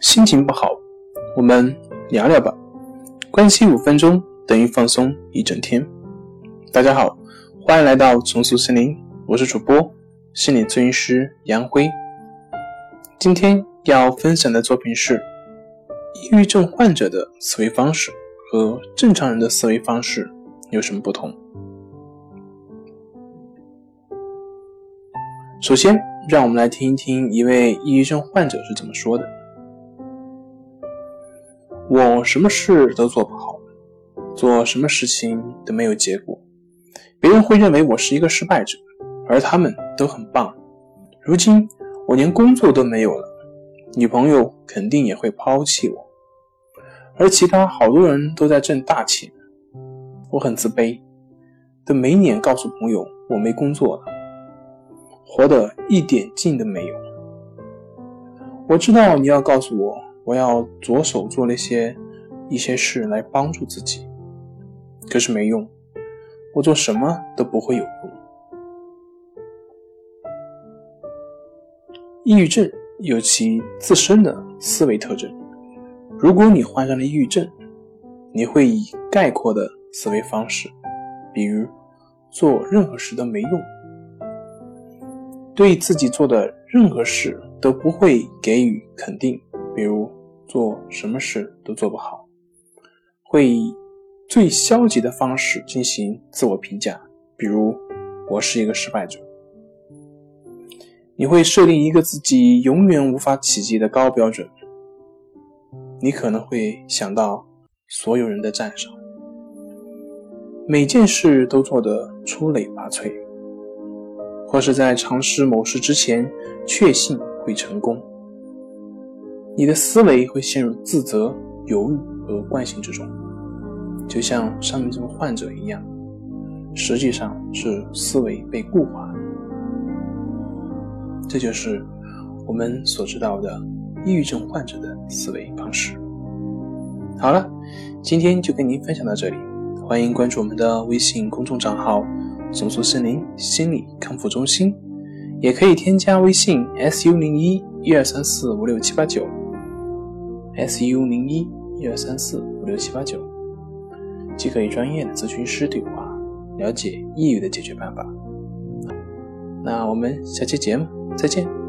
心情不好，我们聊聊吧。关系五分钟等于放松一整天。大家好，欢迎来到重塑心灵，我是主播心理咨询师杨辉。今天要分享的作品是：抑郁症患者的思维方式和正常人的思维方式有什么不同？首先，让我们来听一听一位抑郁症患者是怎么说的：“我什么事都做不好，做什么事情都没有结果，别人会认为我是一个失败者，而他们都很棒。如今我连工作都没有了，女朋友肯定也会抛弃我，而其他好多人都在挣大钱，我很自卑，都没脸告诉朋友我没工作了。”活得一点劲都没有。我知道你要告诉我，我要着手做那些一些事来帮助自己，可是没用，我做什么都不会有用。抑郁症有其自身的思维特征，如果你患上了抑郁症，你会以概括的思维方式，比如做任何事都没用。对自己做的任何事都不会给予肯定，比如做什么事都做不好，会以最消极的方式进行自我评价，比如我是一个失败者。你会设定一个自己永远无法企及的高标准，你可能会想到所有人的赞赏，每件事都做得出类拔萃。或是在尝试某事之前，确信会成功，你的思维会陷入自责、犹豫和惯性之中，就像上面这个患者一样，实际上是思维被固化。这就是我们所知道的抑郁症患者的思维方式。好了，今天就跟您分享到这里，欢迎关注我们的微信公众账号。松塑森林心理康复中心，也可以添加微信 s u 零一一二三四五六七八九，s u 零一一二三四五六七八九，即可与专业的咨询师对话，了解抑郁的解决办法。那我们下期节目再见。